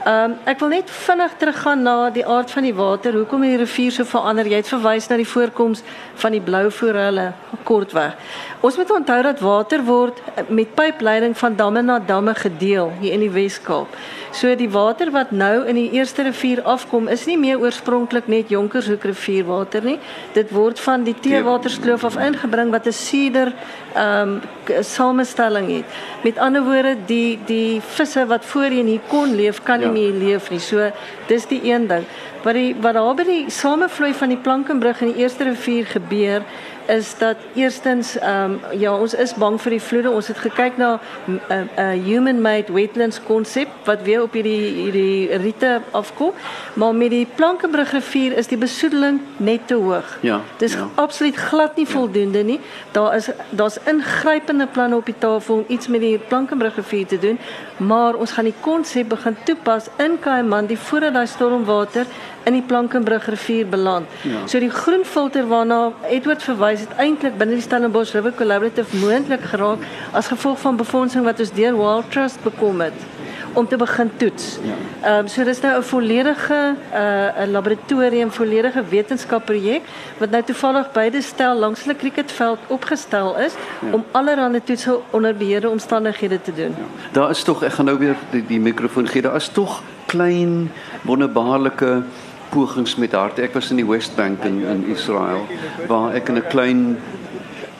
[SPEAKER 2] Um, ek wil net vinnig teruggaan na die aard van die water. Hoekom het die rivier so verander? Jy het verwys na die voorkoms van die blou forelle kortweg. Ons moet onthou dat water word met pypleiding van damme na damme gedeel hier in die Wes-Kaap. So die water wat nou in die eerste rivier afkom is nie meer oorspronklik net Jonkershoek rivierwater nie. Dit word van die Teewaterskloof af ingebring wat 'n suider ehm um, samestelling het. Met ander woorde, die die visse wat voorheen hier kon leef, kan nie ja. meer leef nie. So dis die een ding. Wat die wat daar by die samevloei van die Plankenbrug in die eerste rivier gebeur is dat eerstens ehm um, ja, ons is bang vir die vloede. Ons het gekyk na 'n uh, uh, human made wetlands konsep wat weer op hierdie hierdie riete afkom. Maar met die Plankenbrug rivier is die besoedeling net te hoog.
[SPEAKER 1] Ja.
[SPEAKER 2] Dis
[SPEAKER 1] ja.
[SPEAKER 2] absoluut glad nie ja. voldoende nie. Daar is daar's ingrypende planne op die tafel om iets met die Plankenbrug rivier te doen, maar ons gaan die konsep begin toepas in Kaiman die voordat daai stormwater in die Plankenbrug rivier beland. Ja. So die groen filter waarna Edward verwys het eintlik binne die Stellenbosch River Collaborative moontlik geraak as gevolg van befondsing wat ons deur Wild Trust bekom het om te begin toets. Ja. Ehm um, so dis nou 'n volledige uh 'n laboratorium, volledige wetenskapprojek wat nou toevallig beide stel langs hulle cricketveld opgestel is ja. om allerlei toetse onder beheerde omstandighede te doen. Ja.
[SPEAKER 1] Daar is tog ek gaan nou weer die, die mikrofoon gee. Daar is tog klein wonderbaarlike pogings met hart. Ek was in die West Bank in in Israel waar ek in 'n klein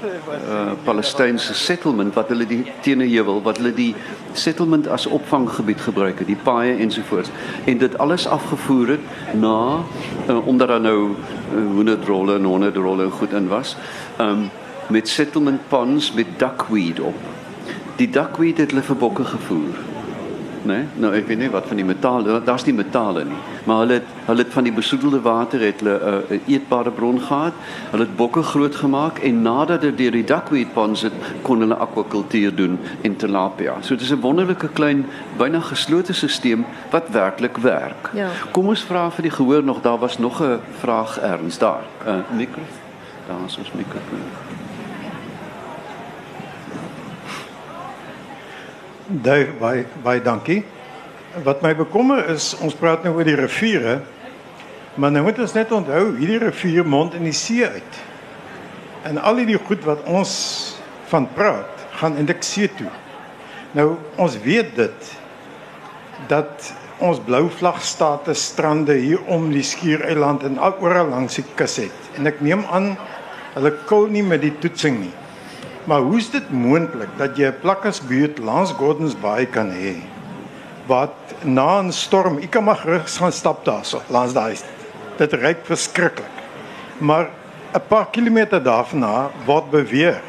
[SPEAKER 1] uh Palestynse settlement wat hulle die teeneheuwel wat hulle die settlement as opvanggebied gebruik het, die paaie ensovoorts en dit alles afgevoer het na uh, omdat daar nou uh, honderdrolle en honderdrolle goed in was. Um met settlement ponds met duckweed op. Die duckweed het hulle vir bokke gevoer né? Nou ek weet nie wat van die metale, daar's nie metale nie. Maar hulle het hulle het van die besoedelde water het hulle 'n uh, 'n eetbare bron gehad. Hulle het bokke groot gemaak en nadat dit deur die duckweed ponds het kon hulle akwakultuur doen in tilapia. So dit is 'n wonderlike klein byna geslote stelsel wat werklik werk.
[SPEAKER 2] Ja.
[SPEAKER 1] Kom ons vra vir die gehoor nog, daar was nog 'n vraag erns daar. uh, Mikro. Daar is ons mikrofoon.
[SPEAKER 5] Dui baie baie dankie. Wat my bekommer is, ons praat nou oor die riviere, maar nou moet ons net onthou, hierdie rivier mond in die see uit. En al die goed wat ons van praat, gaan eintlik see toe. Nou ons weet dit dat ons blou vlagstate strande hier om die Skiereiland en al oral langs die kus het. En ek neem aan hulle kol nie met die toetsing nie. Maar hoe is dit moontlik dat jy 'n plakkersbuurt langs Gordons Bay kan hê wat na 'n storm, ek kan maar gerus gaan stap daarso langs daai. Dit reik verskriklik. Maar 'n paar kilometer daarna word beweer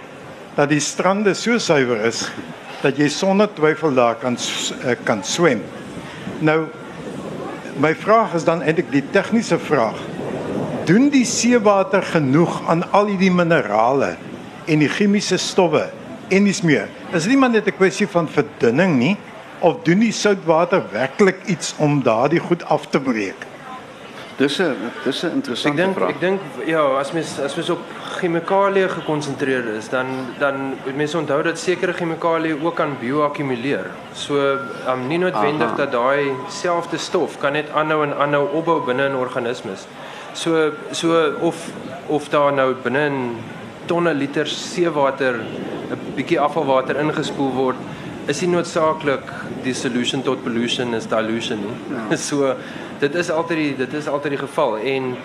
[SPEAKER 5] dat die strande so suiwer is dat jy sonder twyfel daar kan eh, kan swem. Nou my vraag is dan eintlik die tegniese vraag. Doen die seewater genoeg aan al hierdie minerale en die chemiese stowwe en dis meer? Is nie maar net 'n kwessie van verdunning nie of doen die soutwater werklik iets om daardie goed af te breek?
[SPEAKER 1] Dis 'n dis 'n
[SPEAKER 3] Ek
[SPEAKER 1] interessante
[SPEAKER 3] dink
[SPEAKER 1] vraag.
[SPEAKER 3] ek dink ja, as mens as mens op chemikalieë gekonsentreer is, dan dan moet mens onthou dat sekere chemikalieë ook kan bioakkumuleer. So um, nie noodwendig
[SPEAKER 1] Aha.
[SPEAKER 3] dat daai selfde stof kan net aanhou en aanhou opbou binne in organismes. So so of of daar nou binne in tonne liter seewater 'n bietjie afvalwater ingespoel word, is nie noodsaaklik die solution tot pollution is dilution nie. Ja. So dit is altyd die dit is altyd die geval en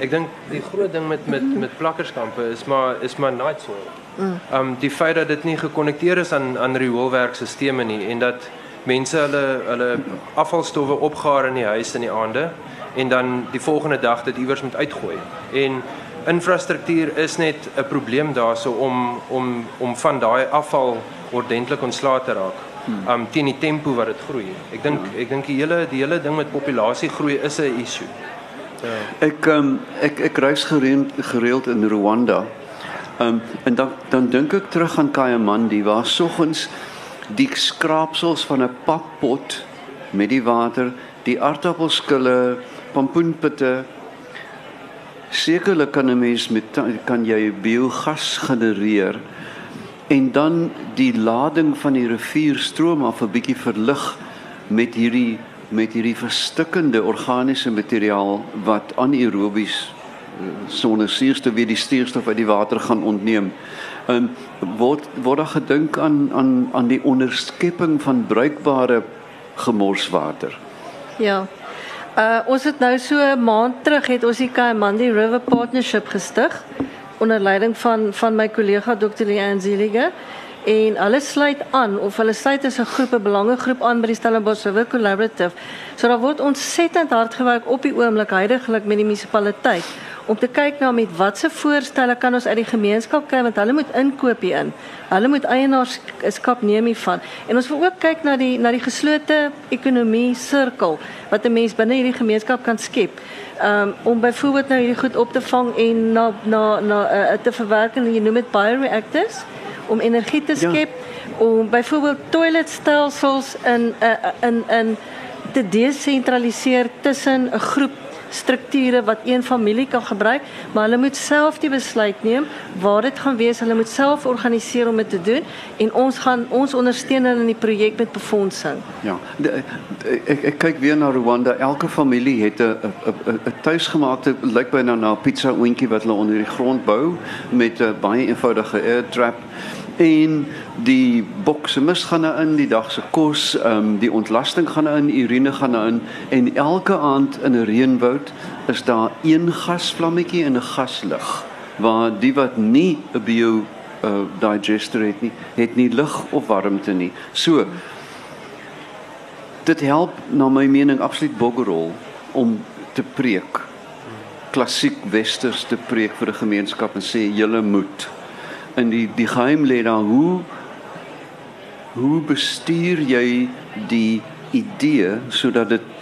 [SPEAKER 3] ek dink die groot ding met met met plakkerskampe is maar is maar night soil. Ehm um, die feit dat dit nie gekonnekteer is aan aan rioolwerkstelsels nie en dat mense hulle hulle afvalstowwe opgaar in die huis in die aande en dan die volgende dag dit iewers moet uitgooi. En infrastruktuur is net 'n probleem daarso om om om van daai afval ordentlik ontslae te raak. Um teen die tempo wat dit groei. Ek dink ek dink die hele die hele ding met populasiegroei is 'n issue.
[SPEAKER 1] Ek um, ek ek reis gereeld gereeld in Rwanda. Um en dan dan dink ek terug aan Kayamandi waar soggens die skraapsels van 'n pappot met die water, die aardappelskille, pompoenpitte sekerlik kan 'n mens met kan jy biogas genereer en dan die lading van die rivierstroom af 'n bietjie verlig met hierdie met hierdie verstikkende organiese materiaal wat anaerobies eh, sonder suurstof weer die suurstof uit die water gaan ontneem. Um word word daar gedink aan aan aan die onderskepping van bruikbare gemorswater.
[SPEAKER 2] Ja. Uh ons het nou so 'n maand terug het ons die Kaimandi River Partnership gestig onder leiding van van my kollega Dr. Leanne Zielige en hulle sluit aan of hulle sluit as 'n groep 'n belangegroep aan by die Stellenbosch River Collaborative. So daar word ontsettend hard gewerk op die oomblik heidaglik met die munisipaliteit om te kyk na met watse voorstelle kan ons uit die gemeenskap kry want hulle moet inkoop hier in. Hulle moet eienaarskap neem hiervan. En ons wil ook kyk na die na die geslote ekonomie sirkel wat 'n mens binne hierdie gemeenskap kan skep. Um om byvoorbeeld nou hierdie goed op te vang en na na na uh, te verwerk en jy noem dit bioreactors om energie te
[SPEAKER 1] Ja.
[SPEAKER 2] skep om byvoorbeeld toiletstelsels in uh, in in te desentraliseer tussen 'n groep strukture wat een familie kan gebruik, maar hulle moet self die besluit neem waar dit gaan wees. Hulle moet self organiseer om dit te doen en ons gaan ons ondersteun hulle in die projek met befondsing.
[SPEAKER 1] Ja, de, de, ek ek kyk weer na Rwanda. Elke familie het 'n 'n tuisgemaakte lyk byna na 'n pizza oentjie wat hulle onder die grond bou met 'n baie eenvoudige air trap en die bokse mis gaan daarin, die dag se kos, ehm um, die ontlasting gaan daarin, urine gaan daarin en elke aand in 'n reënwoud is daar een gasvlammetjie en 'n gaslig waar die wat nie 'n bio uh, digester het nie, het nie lig of warmte nie. So dit help na my mening absoluut boggerol om te preek. Klassiek westers te preek vir 'n gemeenskap en sê julle moet. In die die geheim lê daar hoe hoe bestuur jy die idee sodat dit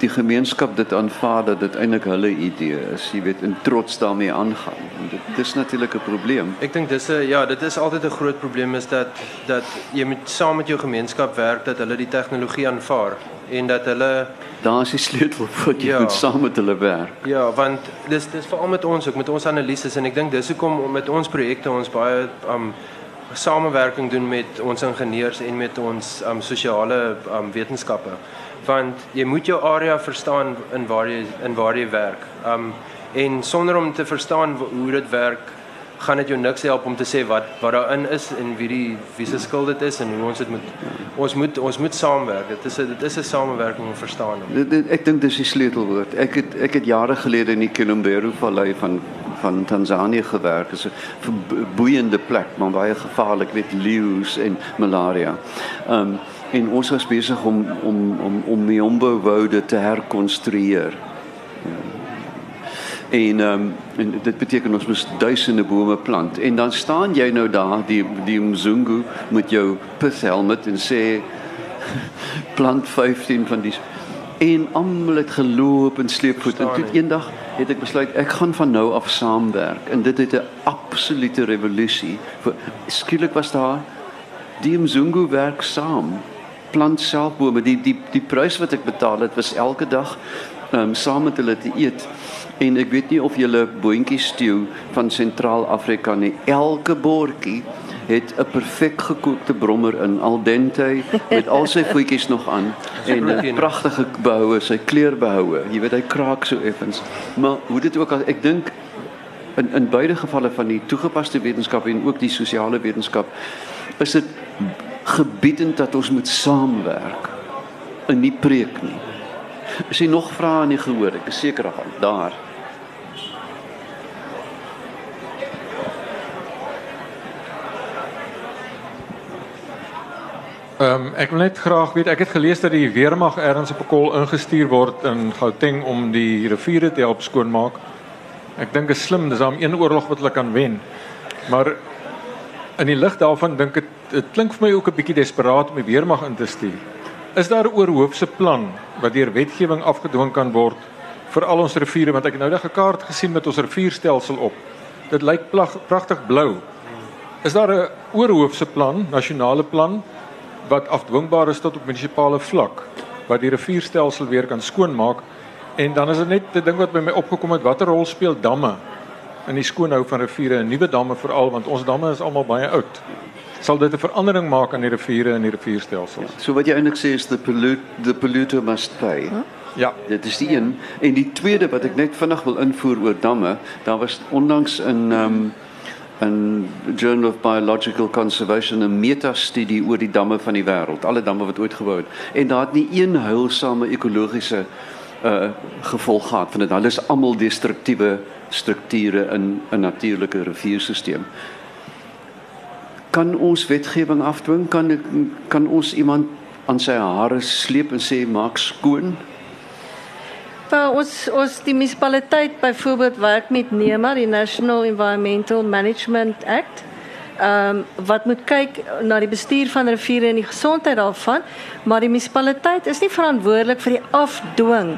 [SPEAKER 1] die gemeenskap dit aanvaar dat dit eintlik hulle idee is, jy weet, en trots daarmee aangaan. En dit dis natuurlik 'n probleem.
[SPEAKER 3] Ek dink dis 'n ja, dit is altyd 'n groot probleem is dat dat jy moet saam met jou gemeenskap werk dat hulle die tegnologie aanvaar en dat hulle
[SPEAKER 1] Daar is die sleutel vir jy
[SPEAKER 3] Ja.
[SPEAKER 1] moet saam met hulle werk.
[SPEAKER 3] Ja, want dis dis veral met ons ook met ons analises en ek dink dis hoekom met ons projekte ons baie um samewerking doen met ons ingenieurs en met ons um sosiale um wetenskappe. Want jy moet jou area verstaan in waar jy in waar jy werk. Um en sonder om te verstaan hoe dit werk, gaan dit jou niks help om te sê wat wat daarin is en wie die wie se skuld dit is en hoe ons dit moet ons moet ons moet saamwerk. Dit is 'n dit is 'n samewerking om verstaan.
[SPEAKER 1] Dit, dit, ek dink dis die sleutelwoord. Ek het ek het jare gelede in die Kilombero Vallei van van Tansanië gewerk. Dit is 'n boeiende plek, maar baie gevaarlik met leeu's en malaria. Ehm um, en ons was besig om om om om Miombo woude te herkonstrueer. En ehm um, en dit beteken ons moet duisende bome plant. En dan staan jy nou daar die die Mzungu met jou pith helmet en sê plant 15 van die en almal het geloop en sleepvoet en toe eendag het ek besluit ek gaan van nou af saamwerk en dit het 'n absolute revolusie. Skielik was daar die Mzungu werk saam plant die die die prys wat ek betaal het was elke dag um, saam met hulle te eet. En ek weet nie of julle boontjies stew van Sentraal-Afrika nie. Elke bordjie het 'n perfek gekookte brommer in. Al dente met al sy voetjies nog aan. En 'n pragtige behoue sy kleur behoue jy weet hy kraak so effens. Maar hoe dit ook al ek dink in in beide gevalle van die toegepaste wetenskap en ook die sosiale wetenskap is dit gebiedend dat ons moet saamwerk in nie preek nie. Is jy nog vrae aan die gehoor? Ek is seker daarvan. Daar.
[SPEAKER 6] Ehm um, ek wil net graag weet ek het gelees dat die weermag ergens op 'n kol ingestuur word in Gauteng om die riviere te help skoonmaak. Ek dink dit is slim, dis dan een oorlog wat hulle kan wen. Maar in die lig daarvan dink ek dit klink vir my ook 'n bietjie desperaat om die weermag in te stuur. Is daar 'n oorhoofse plan wat deur wetgewing afgedwing kan word vir al ons riviere want ek het nou net 'n kaart gesien met ons rivierstelsel op. Dit lyk pragtig blou. Is daar 'n oorhoofse plan, nasionale plan wat afdwingbaar is tot op munisipale vlak wat die rivierstelsel weer kan skoonmaak en dan is dit net 'n ding wat by my opgekom het watter rol speel damme in die skoonhou van riviere en nuwe damme veral want ons damme is almal baie oud sal dit 'n verandering maak aan die riviere en die rivierstelsels.
[SPEAKER 1] So wat jy eintlik sê is the pollute the polluter must pay. Huh?
[SPEAKER 6] Ja,
[SPEAKER 1] dit is die een en die tweede wat ek net vinnig wil invoer oor damme, daar was onlangs in ehm um, in Journal of Biological Conservation 'n metastudie oor die damme van die wêreld, alle damme wat ooit gebou het en daar het nie een heilsame ekologiese uh gevolg gehad van dit. Hulle is almal destruktiewe strukture in 'n natuurlike rivierstelsel kan ons wetgewing afdwing? Kan kan ons iemand aan sy hare sleep en sê maak skoon
[SPEAKER 2] Wel ons ons die munisipaliteit byvoorbeeld werk met NEMA die National Environmental Management Act ehm um, wat moet kyk na die bestuur van riviere en die gesondheid daarvan, maar die munisipaliteit is nie verantwoordelik vir die afdwing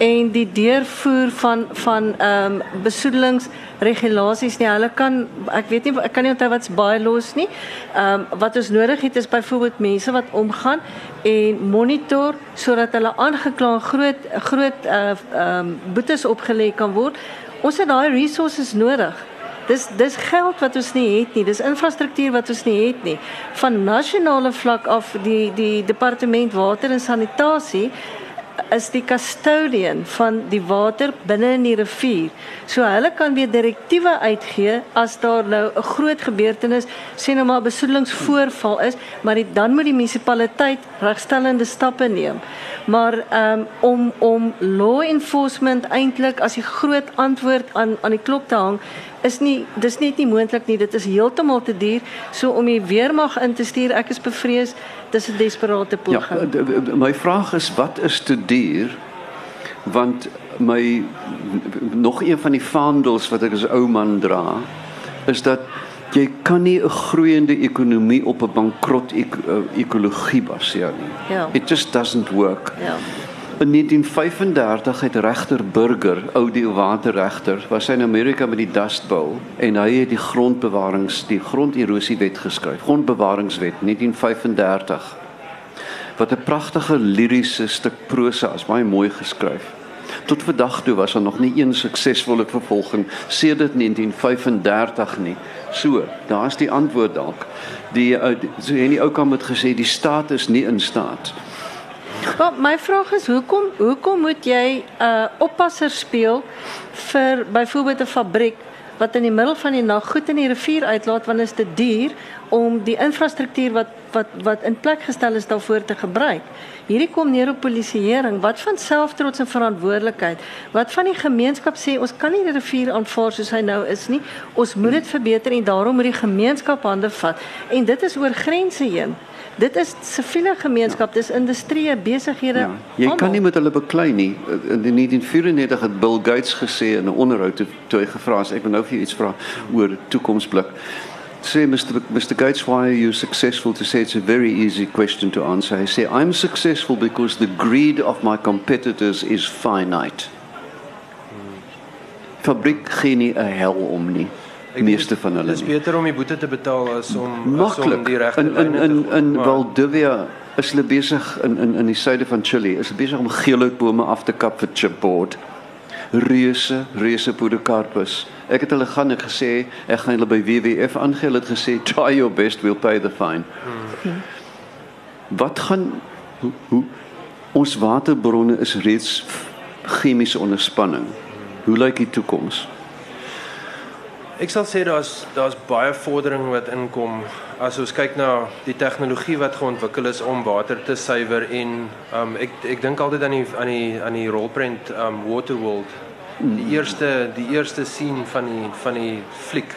[SPEAKER 2] en die deurvoer van van ehm um, besoedelingsregulasies nie. Hulle kan ek weet nie ek kan nie onthou wat's baie los nie. Ehm um, wat ons nodig het is byvoorbeeld mense wat omgaan en monitor sodat hulle aangekla groot groot eh, ehm uh, um, boetes opgelê kan word. Ons het daai resources nodig. Dis dis geld wat ons nie het nie. Dis infrastruktuur wat ons nie het nie. Van nasionale vlak af die die departement water en sanitasie is die custodian van die water binne in die rivier. So hulle kan weer direktiewe uitgee as daar nou 'n groot gebeurtenis, sien nou maar besoedelingsvoorval is, maar die, dan moet die munisipaliteit regstellende stappe neem. Maar um, om om law enforcement eintlik as die groot antwoord aan aan die klop te hang is nie dis net nie moontlik nie dit is heeltemal te duur so om die weermag in te stuur ek is bevrees dis 'n desperate poging.
[SPEAKER 1] Ja, my vraag is wat is te duur? Want my nog een van die vaandels wat ek as ou man dra is dat jy kan nie 'n groeiende ekonomie op 'n bankrot ek, uh, ekologie baseer nie.
[SPEAKER 2] Ja.
[SPEAKER 1] it just doesn't work.
[SPEAKER 2] Ja
[SPEAKER 1] In 1935 het regter Burger, ou die waterregter, was hy in Amerika met die Dust Bowl en hy het die grondbewarings, die gronderosiewet geskryf. Grondbewaringswet 1935. Wat 'n pragtige liriese stuk prosa is, baie mooi geskryf. Tot vandag toe was daar nog nie een suksesvolle vervolging sedert 1935 nie. So, daar's die antwoord dalk. Die so en die ou kan met gesê die staat is nie in staat nie
[SPEAKER 2] Maar my vraag is hoekom hoekom moet jy 'n uh, oppasser speel vir byvoorbeeld 'n fabriek wat in die middel van die nag goed in die rivier uitlaat wanneer dit te duur om die infrastruktuur wat wat wat in plek gestel is daarvoor te gebruik. Hierdie kom neer op polisieering. Wat van selftrots en verantwoordelikheid? Wat van die gemeenskap sê ons kan nie die rivier aanvaar soos hy nou is nie. Ons moet dit verbeter en daarom moet die gemeenskap hande vat. En dit is oor grense heen. Dit is siviele gemeenskap, dis industrie, besighede.
[SPEAKER 1] Ja, jy
[SPEAKER 2] almal.
[SPEAKER 1] kan nie met hulle beklei nie. In 1994 het Bill Gates gesê in 'n onderhoud toe, toe hy gevra is, ek wil nou vir jou iets vra oor toekomsblik. Sê Mr Mr Gates, why are you successful to say it's a very easy question to answer. Hy sê I'm successful because the greed of my competitors is finite. Fabriek gee nie 'n hel om nie.
[SPEAKER 3] Ek
[SPEAKER 1] Meeste van hulle
[SPEAKER 3] Dis beter om die boete te betaal as om as om die regte
[SPEAKER 1] in in
[SPEAKER 3] lyne te
[SPEAKER 1] in
[SPEAKER 3] volg.
[SPEAKER 1] in
[SPEAKER 3] Maar
[SPEAKER 1] Valdivia is hulle besig in in in die suide van Chili is besig om geelhoutbome af te kap vir chipboard reuse reuse podocarpus ek het hulle gaan ek gesê ek gaan hulle by WWF aangee hulle het gesê try your best we'll pay the fine. Wat gaan hoe, hoe ons waterbronne is reeds chemiese onderspanning hoe lyk die toekoms
[SPEAKER 3] Ek sal sê daar's daar's baie vordering wat inkom as ons kyk na die tegnologie wat geontwikkel is om water te suiwer en um, ek ek dink altyd aan die aan die aan die rolprent um, Waterworld. Die eerste die eerste scene van die van die fliek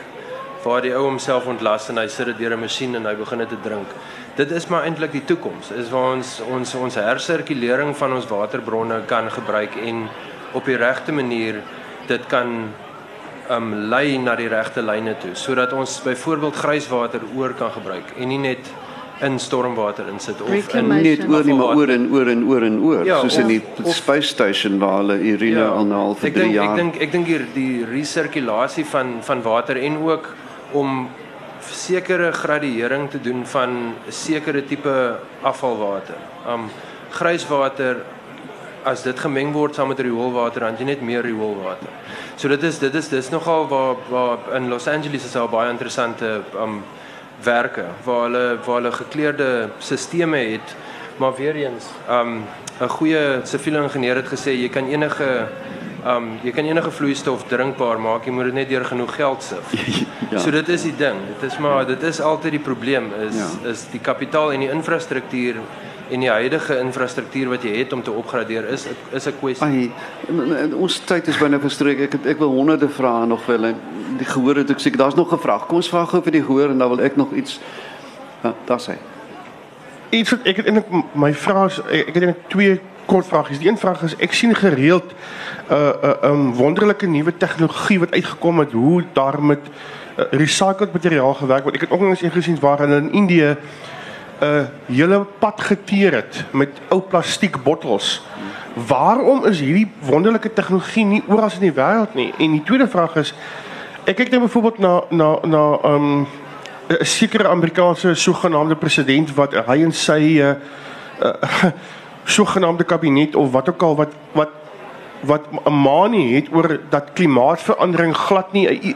[SPEAKER 3] waar die ou homself ontlas en hy sit dit deur 'n masjien en hy begin dit te drink. Dit is maar eintlik die toekoms. Is waar ons ons ons hersirkulering van ons waterbronne kan gebruik en op die regte manier dit kan um lei na die regte lyne toe sodat ons byvoorbeeld grijswater oor kan gebruik en nie net in stormwater insit of in
[SPEAKER 1] net oor nie maar oor en oor en oor en oor
[SPEAKER 3] Ja,
[SPEAKER 1] soos in
[SPEAKER 3] of-
[SPEAKER 1] die
[SPEAKER 3] of-
[SPEAKER 1] space station waar hulle Irina ja, al al vir
[SPEAKER 3] ek
[SPEAKER 1] 3
[SPEAKER 3] dink
[SPEAKER 1] jaar.
[SPEAKER 3] ek dink ek dink hier die resirkulasie van van water en ook om sekere gradiëring te doen van sekere tipe afvalwater. Um grijswater as dit gemeng word saam met rioolwater dan jy net meer rioolwater. So dit is dit is dis nogal waar waar in Los Angeles is daar baie interessante um werke waar hulle waar hulle gekleurde het maar weer eens um 'n goeie siviele ingenieur het gesê jy kan enige um jy kan enige vloeistof drinkbaar maak jy moet dit net deur genoeg geld sif.
[SPEAKER 1] Ja.
[SPEAKER 3] So dit is die ding. Dit is maar dit is altyd die probleem is
[SPEAKER 1] Ja.
[SPEAKER 3] is die kapitaal en die infrastruktuur en die huidige infrastruktuur wat jy het om te opgradeer is is 'n kwessie.
[SPEAKER 1] Ai, ons tyd is byna verstreek. Ek het, ek wil honderde vrae nog wil en die gehoor het ek seker daar's nog 'n vraag. Kom ons vra gou vir die gehoor en dan wil ek nog iets Ja, daar's hy.
[SPEAKER 7] Iets wat ek het eintlik my vraag is ek ek het eintlik twee kort vragies. Die een vraag is ek sien gereeld 'n uh, 'n uh, um, wonderlike nuwe tegnologie wat uitgekom het hoe daar met uh, recycled materiaal gewerk word. Ek het ook nog eens een gesien waar hulle in Indië 'n uh, hele pad geteer het met ou plastiek bottels. Waarom is hierdie wonderlike tegnologie nie oral in die wêreld nie? En die tweede vraag is ek kyk nou byvoorbeeld na na na um 'n sekere Amerikaanse sogenaamde president wat hy en sy uh, uh sogenaamde kabinet of wat ook al wat wat wat 'n manie het oor dat klimaatsverandering glad nie 'n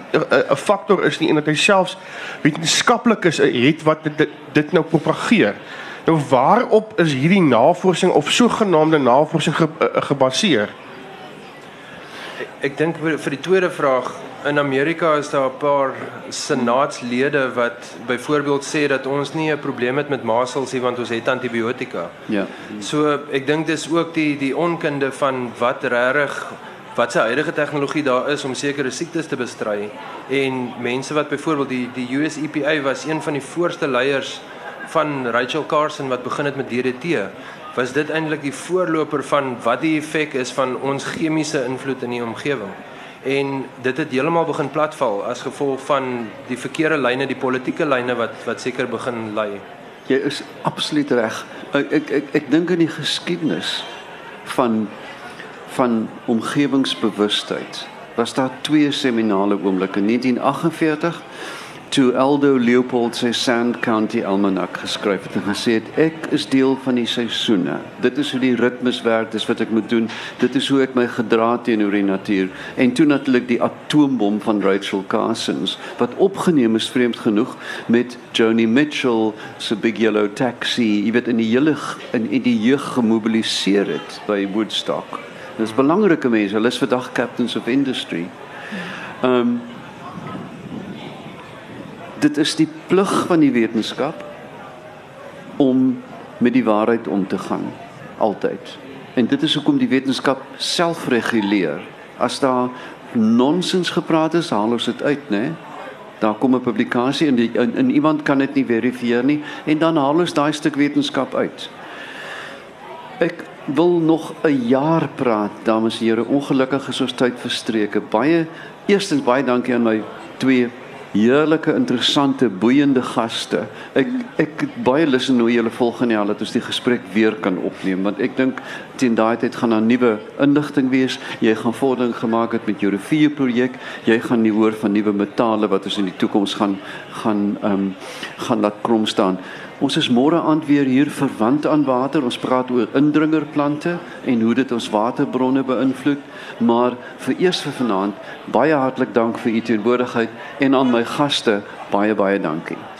[SPEAKER 7] 'n faktor is nie en dat hy selfs wetenskaplikes het wat dit dit nou propageer. Nou waarop is hierdie navorsing of sogenaamde navorsing ge, uh, gebaseer?
[SPEAKER 3] Ek dink vir, die tweede vraag in Amerika is daar 'n paar senaatslede wat byvoorbeeld sê dat ons nie 'n probleem het met masels nie want ons het antibiotika.
[SPEAKER 1] Ja.
[SPEAKER 3] So ek dink dis ook die die onkunde van wat regtig wat se huidige tegnologie daar is om sekere siektes te bestry en mense wat byvoorbeeld die die US EPA was een van die voorste leiers van Rachel Carson wat begin het met DDT was dit eintlik die voorloper van wat die effek is van ons chemiese invloed in die omgewing. En dit het heeltemal begin platval as gevolg van die verkeerde lyne, die politieke lyne wat wat seker begin lei.
[SPEAKER 1] Jy is absoluut reg. Ek ek ek, ek dink in die geskiedenis van van omgewingsbewustheid was daar twee seminale oomblikke. 1948 toe Aldo Leopold sy Sand County Almanac geskryf het en gesê het ek is deel van die seisoene. Dit is hoe die ritmes werk, dis wat ek moet doen. Dit is hoe ek my gedra teenoor die natuur. En toe natuurlik die atoombom van Rachel Carson's wat opgeneem is vreemd genoeg met Joni Mitchell se Big Yellow Taxi, jy weet in die hele in, in die jeug gemobiliseer het by Woodstock. Dis belangrike mense, hulle is vandag captains of industry. Ehm um, dit is die plig van die wetenskap om met die waarheid om te gaan altyd. En dit is hoekom die wetenskap self reguleer. As daar nonsens gepraat is, haal ons dit uit, né? Daar kom 'n publikasie en, die, en, en iemand kan dit nie verifieer nie en dan haal ons daai stuk wetenskap uit. Ek wil nog 'n jaar praat, dames en here. Ongelukkig is ons tyd verstreke. Baie eerstens baie dankie aan my twee heerlike, interessante, boeiende gaste. Ek ek het baie lus in hoe julle volgende jaar dat ons die gesprek weer kan opneem want ek dink teen daai tyd gaan daar nuwe inligting wees. Jy gaan vordering gemaak het met jou rivier projek. Jy gaan nie hoor van nuwe metale wat ons in die toekoms gaan gaan ehm um, gaan laat krom staan. Ons is môre aand weer hier verwant aan water. Ons praat oor indringerplante en hoe dit ons waterbronne beïnvloed. Maar vir eers vir vanaand baie hartlik dank vir u teenwoordigheid en aan my gaste baie baie dankie.